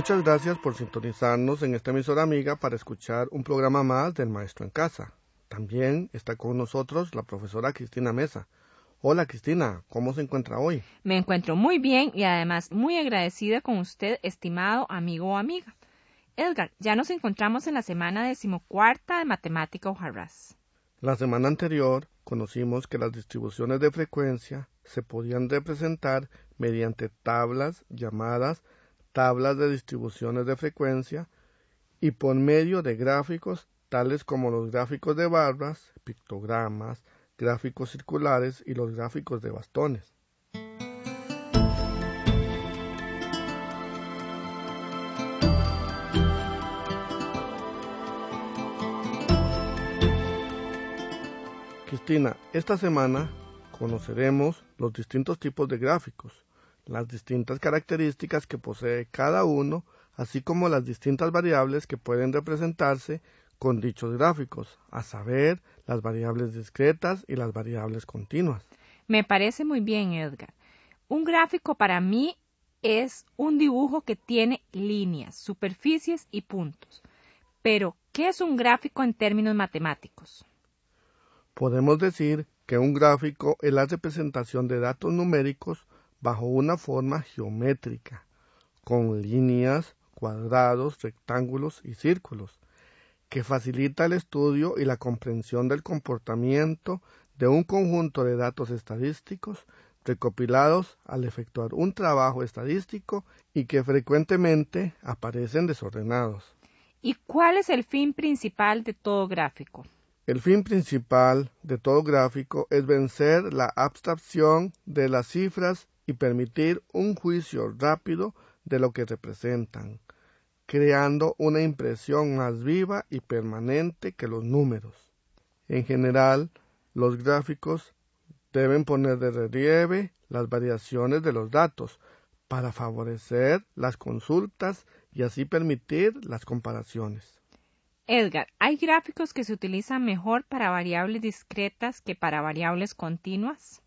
Muchas gracias por sintonizarnos en esta emisora amiga para escuchar un programa más del Maestro en Casa. También está con nosotros la profesora Cristina Mesa. Hola Cristina, ¿cómo se encuentra hoy? Me encuentro muy bien y además muy agradecida con usted, estimado amigo o amiga. Edgar, ya nos encontramos en la semana decimocuarta de Matemática Ojarras. La semana anterior conocimos que las distribuciones de frecuencia se podían representar mediante tablas llamadas tablas de distribuciones de frecuencia y por medio de gráficos tales como los gráficos de barras, pictogramas, gráficos circulares y los gráficos de bastones. Cristina, esta semana conoceremos los distintos tipos de gráficos las distintas características que posee cada uno, así como las distintas variables que pueden representarse con dichos gráficos, a saber, las variables discretas y las variables continuas. Me parece muy bien, Edgar. Un gráfico para mí es un dibujo que tiene líneas, superficies y puntos. Pero, ¿qué es un gráfico en términos matemáticos? Podemos decir que un gráfico es la representación de datos numéricos bajo una forma geométrica, con líneas, cuadrados, rectángulos y círculos, que facilita el estudio y la comprensión del comportamiento de un conjunto de datos estadísticos recopilados al efectuar un trabajo estadístico y que frecuentemente aparecen desordenados. ¿Y cuál es el fin principal de todo gráfico? El fin principal de todo gráfico es vencer la abstracción de las cifras y permitir un juicio rápido de lo que representan, creando una impresión más viva y permanente que los números. En general, los gráficos deben poner de relieve las variaciones de los datos para favorecer las consultas y así permitir las comparaciones. Edgar, ¿hay gráficos que se utilizan mejor para variables discretas que para variables continuas?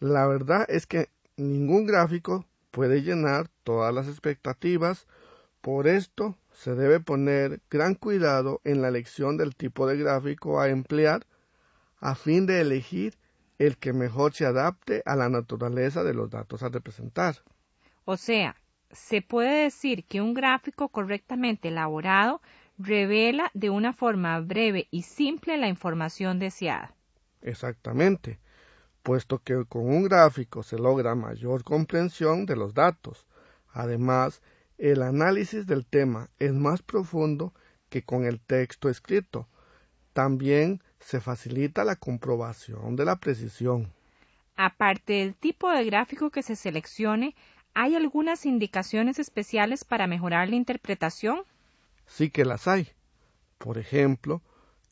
La verdad es que ningún gráfico puede llenar todas las expectativas, por esto se debe poner gran cuidado en la elección del tipo de gráfico a emplear a fin de elegir el que mejor se adapte a la naturaleza de los datos a representar. O sea, se puede decir que un gráfico correctamente elaborado revela de una forma breve y simple la información deseada. Exactamente puesto que con un gráfico se logra mayor comprensión de los datos. Además, el análisis del tema es más profundo que con el texto escrito. También se facilita la comprobación de la precisión. Aparte del tipo de gráfico que se seleccione, ¿hay algunas indicaciones especiales para mejorar la interpretación? Sí que las hay. Por ejemplo,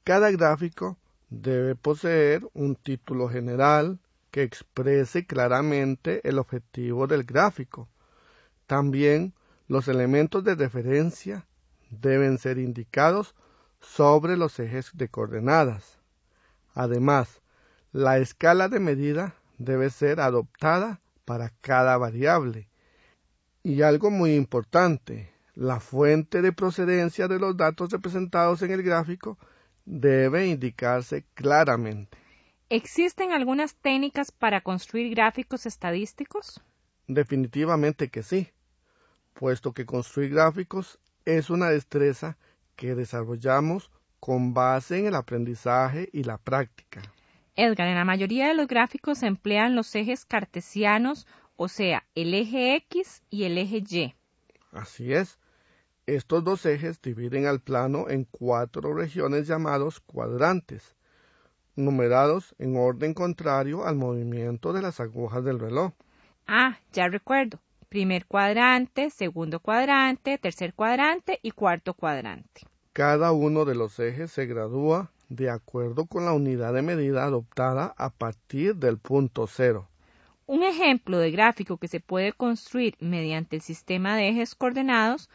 cada gráfico debe poseer un título general que exprese claramente el objetivo del gráfico. También los elementos de referencia deben ser indicados sobre los ejes de coordenadas. Además, la escala de medida debe ser adoptada para cada variable. Y algo muy importante, la fuente de procedencia de los datos representados en el gráfico debe indicarse claramente. ¿Existen algunas técnicas para construir gráficos estadísticos? Definitivamente que sí, puesto que construir gráficos es una destreza que desarrollamos con base en el aprendizaje y la práctica. Edgar, en la mayoría de los gráficos se emplean los ejes cartesianos, o sea, el eje X y el eje Y. Así es. Estos dos ejes dividen al plano en cuatro regiones llamados cuadrantes, numerados en orden contrario al movimiento de las agujas del reloj. Ah, ya recuerdo. primer cuadrante, segundo cuadrante, tercer cuadrante y cuarto cuadrante. Cada uno de los ejes se gradúa de acuerdo con la unidad de medida adoptada a partir del punto cero. Un ejemplo de gráfico que se puede construir mediante el sistema de ejes coordenados,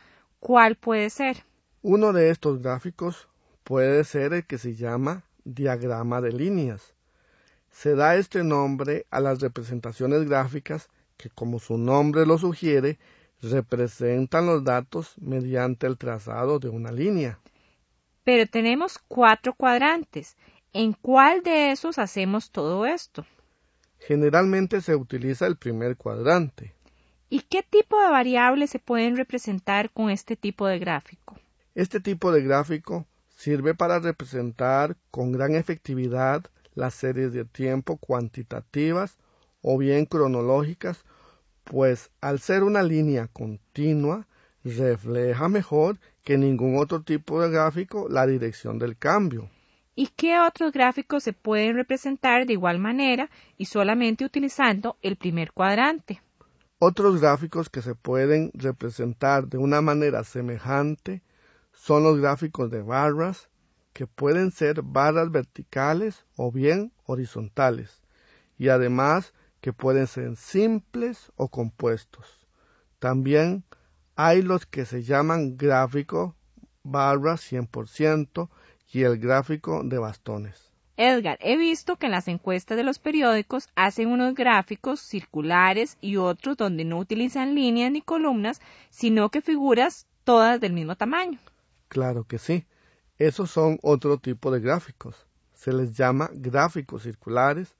¿cuál puede ser? Uno de estos gráficos puede ser el que se llama diagrama de líneas. Se da este nombre a las representaciones gráficas que, como su nombre lo sugiere, representan los datos mediante el trazado de una línea. Pero tenemos cuatro cuadrantes. ¿En cuál de esos hacemos todo esto? Generalmente se utiliza el primer cuadrante. ¿Y qué tipo de variables se pueden representar con este tipo de gráfico? Este tipo de gráfico sirve para representar con gran efectividad las series de tiempo cuantitativas o bien cronológicas, pues al ser una línea continua, refleja mejor que ningún otro tipo de gráfico la dirección del cambio. ¿Y qué otros gráficos se pueden representar de igual manera y solamente utilizando el primer cuadrante? Otros gráficos que se pueden representar de una manera semejante son los gráficos de barras, que pueden ser barras verticales o bien horizontales, y además que pueden ser simples o compuestos. También hay los que se llaman gráfico barra 100% y el gráfico de bastones. Edgar, he visto que en las encuestas de los periódicos hacen unos gráficos circulares y otros donde no utilizan líneas ni columnas, sino que figuras todas del mismo tamaño. Claro que sí. Esos son otro tipo de gráficos. Se les llama gráficos circulares.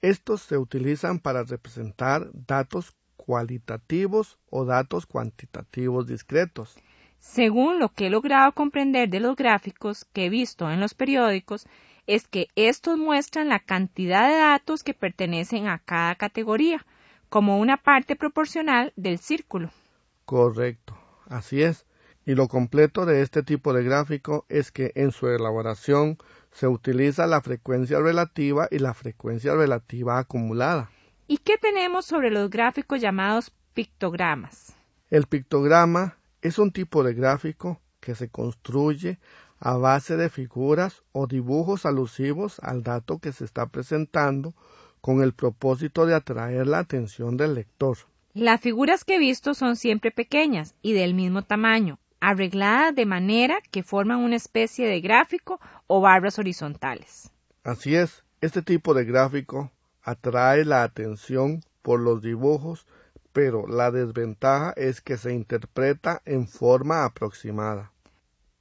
Estos se utilizan para representar datos cualitativos o datos cuantitativos discretos. Según lo que he logrado comprender de los gráficos que he visto en los periódicos, es que estos muestran la cantidad de datos que pertenecen a cada categoría, como una parte proporcional del círculo. Correcto, así es. Y lo completo de este tipo de gráfico es que en su elaboración se utiliza la frecuencia relativa y la frecuencia relativa acumulada. ¿Y qué tenemos sobre los gráficos llamados pictogramas? El pictograma es un tipo de gráfico que se construye a base de figuras o dibujos alusivos al dato que se está presentando con el propósito de atraer la atención del lector. Las figuras que he visto son siempre pequeñas y del mismo tamaño, arregladas de manera que forman una especie de gráfico o barras horizontales. Así es, este tipo de gráfico atrae la atención por los dibujos, pero la desventaja es que se interpreta en forma aproximada.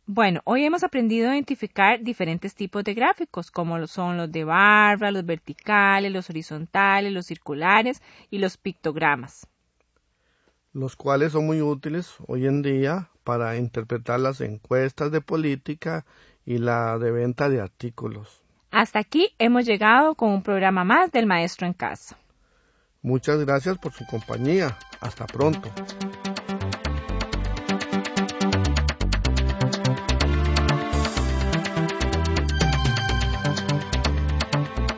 Bueno, hoy hemos aprendido a identificar diferentes tipos de gráficos, como son los de barra, los verticales, los horizontales, los circulares y los pictogramas. Los cuales son muy útiles hoy en día para interpretar las encuestas de política y la de venta de artículos. Hasta aquí hemos llegado con un programa más del Maestro en Casa. Muchas gracias por su compañía. Hasta pronto.